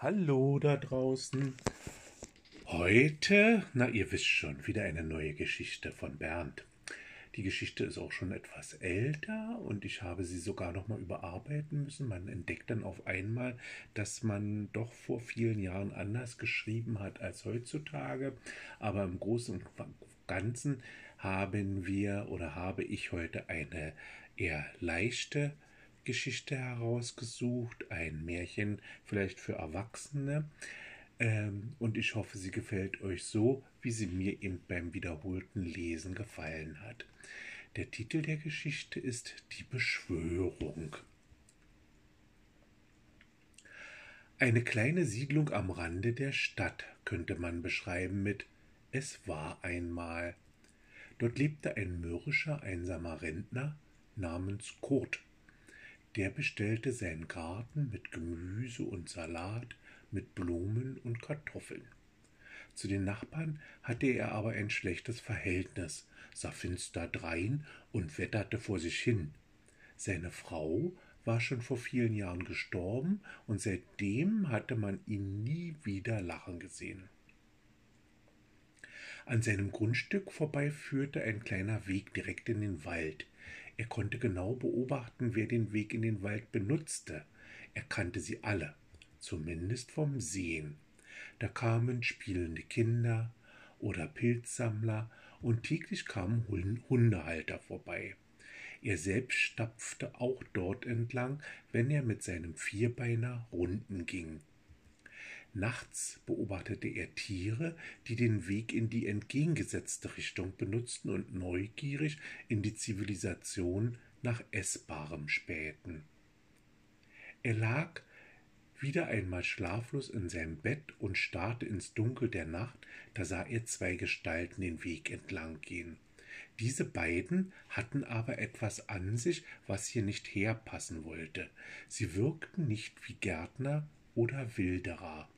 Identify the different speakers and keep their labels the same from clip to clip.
Speaker 1: Hallo da draußen. Heute, na ihr wisst schon, wieder eine neue Geschichte von Bernd. Die Geschichte ist auch schon etwas älter und ich habe sie sogar noch mal überarbeiten müssen. Man entdeckt dann auf einmal, dass man doch vor vielen Jahren anders geschrieben hat als heutzutage. Aber im Großen und Ganzen haben wir oder habe ich heute eine eher leichte Geschichte herausgesucht, ein Märchen vielleicht für Erwachsene. Ähm, und ich hoffe, sie gefällt euch so, wie sie mir eben beim wiederholten Lesen gefallen hat. Der Titel der Geschichte ist Die Beschwörung. Eine kleine Siedlung am Rande der Stadt könnte man beschreiben mit Es war einmal. Dort lebte ein mürrischer, einsamer Rentner namens Kurt. Der bestellte seinen Garten mit Gemüse und Salat, mit Blumen und Kartoffeln. Zu den Nachbarn hatte er aber ein schlechtes Verhältnis, sah finster drein und wetterte vor sich hin. Seine Frau war schon vor vielen Jahren gestorben, und seitdem hatte man ihn nie wieder lachen gesehen. An seinem Grundstück vorbei führte ein kleiner Weg direkt in den Wald. Er konnte genau beobachten, wer den Weg in den Wald benutzte. Er kannte sie alle, zumindest vom Sehen. Da kamen spielende Kinder oder Pilzsammler und täglich kamen Hundehalter vorbei. Er selbst stapfte auch dort entlang, wenn er mit seinem Vierbeiner Runden ging. Nachts beobachtete er Tiere, die den Weg in die entgegengesetzte Richtung benutzten und neugierig in die Zivilisation nach Essbarem spähten. Er lag wieder einmal schlaflos in seinem Bett und starrte ins Dunkel der Nacht, da sah er zwei Gestalten den Weg entlang gehen. Diese beiden hatten aber etwas an sich, was hier nicht herpassen wollte. Sie wirkten nicht wie Gärtner oder Wilderer.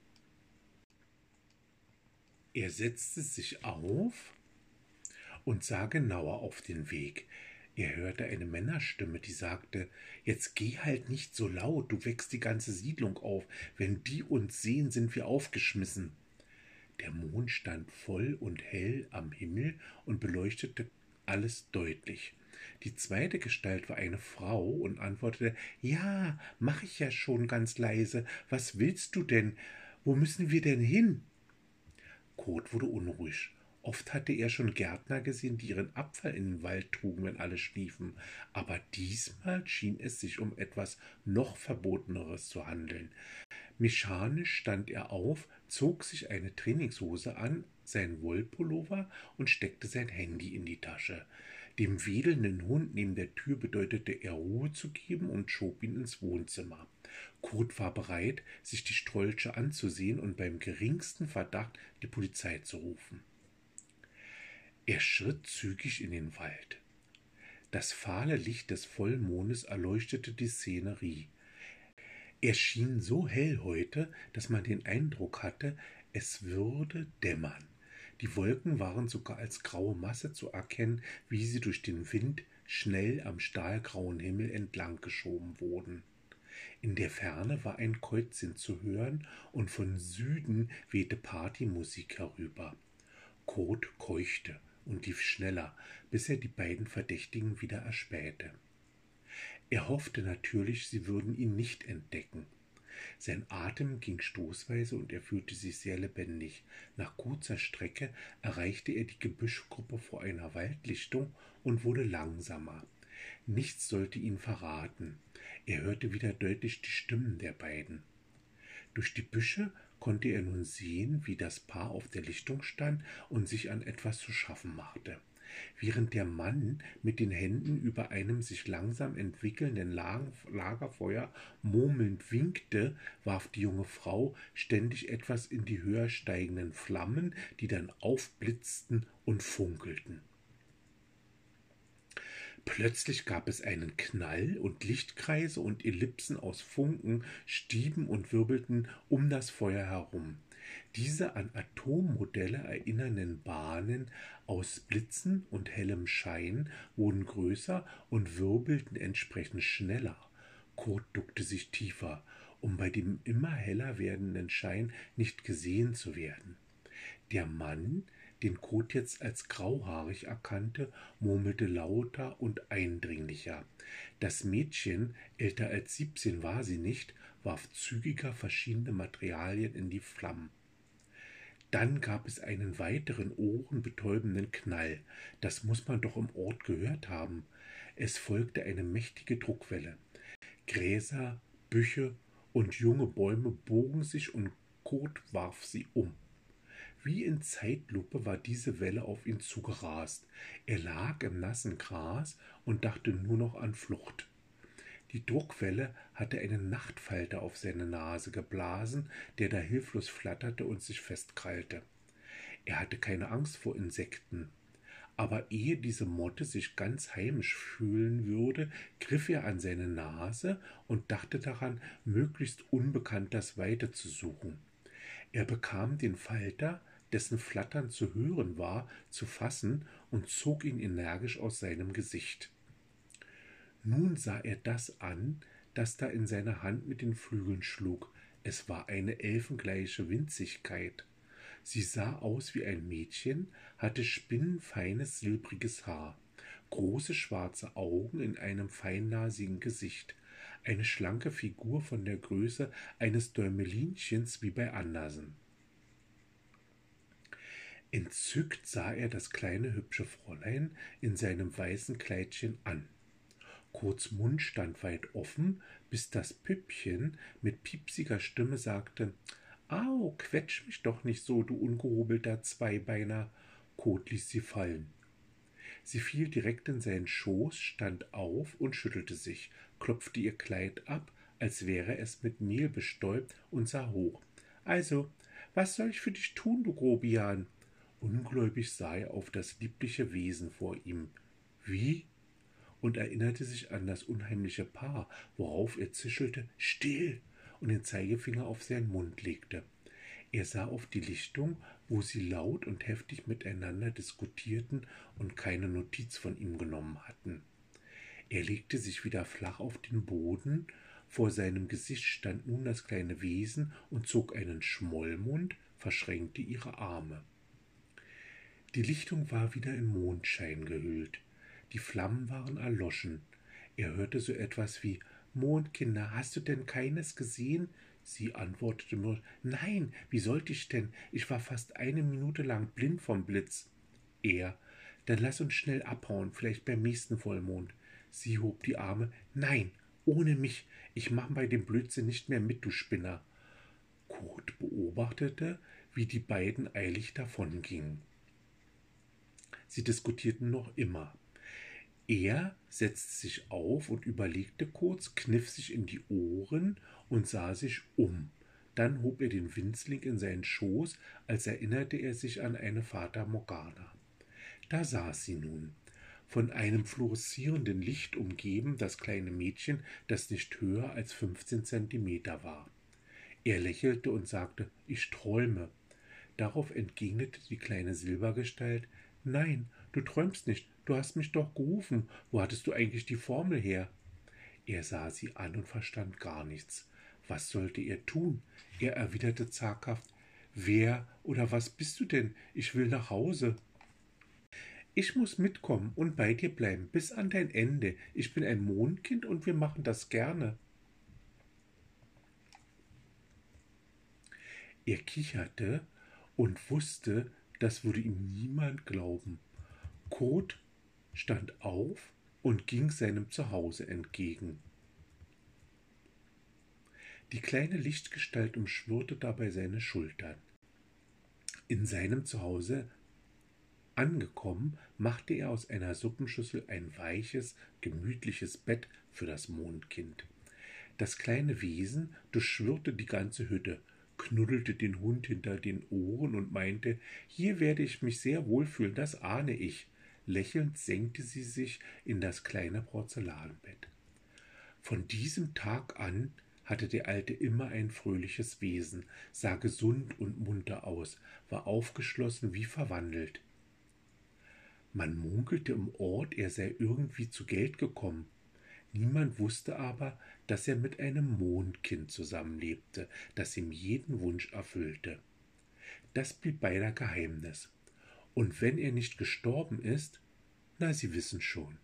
Speaker 1: Er setzte sich auf und sah genauer auf den Weg. Er hörte eine Männerstimme, die sagte Jetzt geh halt nicht so laut, du wächst die ganze Siedlung auf. Wenn die uns sehen, sind wir aufgeschmissen. Der Mond stand voll und hell am Himmel und beleuchtete alles deutlich. Die zweite Gestalt war eine Frau und antwortete Ja, mach ich ja schon ganz leise. Was willst du denn? Wo müssen wir denn hin? Kurt wurde unruhig. Oft hatte er schon Gärtner gesehen, die ihren Abfall in den Wald trugen, wenn alle schliefen, aber diesmal schien es sich um etwas noch Verboteneres zu handeln. Mechanisch stand er auf, zog sich eine Trainingshose an, seinen Wollpullover und steckte sein Handy in die Tasche. Dem wedelnden Hund neben der Tür bedeutete er Ruhe zu geben und schob ihn ins Wohnzimmer. Kurt war bereit, sich die Strolche anzusehen und beim geringsten Verdacht die Polizei zu rufen. Er schritt zügig in den Wald. Das fahle Licht des Vollmondes erleuchtete die Szenerie. Er schien so hell heute, dass man den Eindruck hatte, es würde dämmern. Die Wolken waren sogar als graue Masse zu erkennen, wie sie durch den Wind schnell am stahlgrauen Himmel entlang geschoben wurden. In der Ferne war ein Käuzchen zu hören, und von Süden wehte Partymusik herüber. Kurt keuchte und lief schneller, bis er die beiden Verdächtigen wieder erspähte. Er hoffte natürlich, sie würden ihn nicht entdecken. Sein Atem ging stoßweise und er fühlte sich sehr lebendig. Nach kurzer Strecke erreichte er die Gebüschgruppe vor einer Waldlichtung und wurde langsamer. Nichts sollte ihn verraten. Er hörte wieder deutlich die Stimmen der beiden. Durch die Büsche konnte er nun sehen, wie das Paar auf der Lichtung stand und sich an etwas zu schaffen machte. Während der Mann mit den Händen über einem sich langsam entwickelnden Lagerfeuer murmelnd winkte, warf die junge Frau ständig etwas in die höher steigenden Flammen, die dann aufblitzten und funkelten. Plötzlich gab es einen Knall und Lichtkreise und Ellipsen aus Funken stieben und wirbelten um das Feuer herum. Diese an Atommodelle erinnernden Bahnen aus Blitzen und hellem Schein wurden größer und wirbelten entsprechend schneller. Kurt duckte sich tiefer um bei dem immer heller werdenden Schein nicht gesehen zu werden. Der Mann, den Kot jetzt als grauhaarig erkannte, murmelte lauter und eindringlicher. Das Mädchen, älter als siebzehn war sie nicht, warf zügiger verschiedene Materialien in die Flammen. Dann gab es einen weiteren ohrenbetäubenden Knall. Das muss man doch im Ort gehört haben. Es folgte eine mächtige Druckwelle. Gräser, Büche und junge Bäume bogen sich und Kurt warf sie um. Wie in Zeitlupe war diese Welle auf ihn zugerast. Er lag im nassen Gras und dachte nur noch an Flucht. Die Druckwelle hatte einen Nachtfalter auf seine Nase geblasen, der da hilflos flatterte und sich festkrallte. Er hatte keine Angst vor Insekten. Aber ehe diese Motte sich ganz heimisch fühlen würde, griff er an seine Nase und dachte daran, möglichst unbekannt das Weite zu suchen. Er bekam den Falter, dessen Flattern zu hören war, zu fassen und zog ihn energisch aus seinem Gesicht. Nun sah er das an, das da in seiner Hand mit den Flügeln schlug. Es war eine elfengleiche Winzigkeit. Sie sah aus wie ein Mädchen, hatte spinnenfeines silbriges Haar, große schwarze Augen in einem feinnasigen Gesicht, eine schlanke Figur von der Größe eines Däumelinchens wie bei Andersen. Entzückt sah er das kleine hübsche Fräulein in seinem weißen Kleidchen an. Kurz Mund stand weit offen, bis das Püppchen mit piepsiger Stimme sagte Au, quetsch mich doch nicht so, du ungehobelter Zweibeiner. Kot ließ sie fallen. Sie fiel direkt in seinen Schoß, stand auf und schüttelte sich, klopfte ihr Kleid ab, als wäre es mit Mehl bestäubt, und sah hoch. Also, was soll ich für dich tun, du Grobian? Ungläubig sah er auf das liebliche Wesen vor ihm. Wie? Und erinnerte sich an das unheimliche Paar, worauf er zischelte Still und den Zeigefinger auf seinen Mund legte. Er sah auf die Lichtung, wo sie laut und heftig miteinander diskutierten und keine Notiz von ihm genommen hatten. Er legte sich wieder flach auf den Boden, vor seinem Gesicht stand nun das kleine Wesen und zog einen Schmollmund, verschränkte ihre Arme. Die Lichtung war wieder in Mondschein gehüllt. Die Flammen waren erloschen. Er hörte so etwas wie Mondkinder, hast du denn keines gesehen? Sie antwortete nur Nein, wie sollte ich denn? Ich war fast eine Minute lang blind vom Blitz. Er Dann lass uns schnell abhauen, vielleicht beim nächsten Vollmond. Sie hob die Arme Nein, ohne mich. Ich mach bei dem Blödsinn nicht mehr mit, du Spinner. Kurt beobachtete, wie die beiden eilig davongingen. Sie diskutierten noch immer. Er setzte sich auf und überlegte kurz, kniff sich in die Ohren und sah sich um. Dann hob er den Winzling in seinen Schoß, als erinnerte er sich an eine Fata Morgana. Da saß sie nun, von einem fluoreszierenden Licht umgeben, das kleine Mädchen, das nicht höher als fünfzehn Zentimeter war. Er lächelte und sagte, ich träume. Darauf entgegnete die kleine Silbergestalt, Nein, du träumst nicht, Du hast mich doch gerufen. Wo hattest du eigentlich die Formel her? Er sah sie an und verstand gar nichts. Was sollte er tun? Er erwiderte zaghaft Wer oder was bist du denn? Ich will nach Hause. Ich muss mitkommen und bei dir bleiben bis an dein Ende. Ich bin ein Mondkind und wir machen das gerne. Er kicherte und wusste, das würde ihm niemand glauben. Kot stand auf und ging seinem Zuhause entgegen. Die kleine Lichtgestalt umschwirrte dabei seine Schultern. In seinem Zuhause angekommen, machte er aus einer Suppenschüssel ein weiches, gemütliches Bett für das Mondkind. Das kleine Wesen durchschwirrte die ganze Hütte, knuddelte den Hund hinter den Ohren und meinte, hier werde ich mich sehr wohlfühlen, das ahne ich. Lächelnd senkte sie sich in das kleine Porzellanbett. Von diesem Tag an hatte der Alte immer ein fröhliches Wesen, sah gesund und munter aus, war aufgeschlossen wie verwandelt. Man munkelte im Ort, er sei irgendwie zu Geld gekommen. Niemand wusste aber, dass er mit einem Mondkind zusammenlebte, das ihm jeden Wunsch erfüllte. Das blieb beider Geheimnis. Und wenn er nicht gestorben ist, na, Sie wissen schon.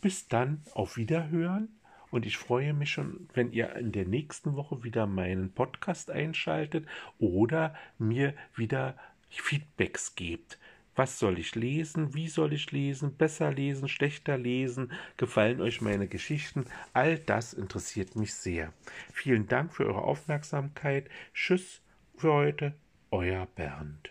Speaker 1: Bis dann, auf Wiederhören. Und ich freue mich schon, wenn ihr in der nächsten Woche wieder meinen Podcast einschaltet oder mir wieder Feedbacks gebt. Was soll ich lesen? Wie soll ich lesen? Besser lesen? Schlechter lesen? Gefallen euch meine Geschichten? All das interessiert mich sehr. Vielen Dank für eure Aufmerksamkeit. Tschüss für heute, euer Bernd.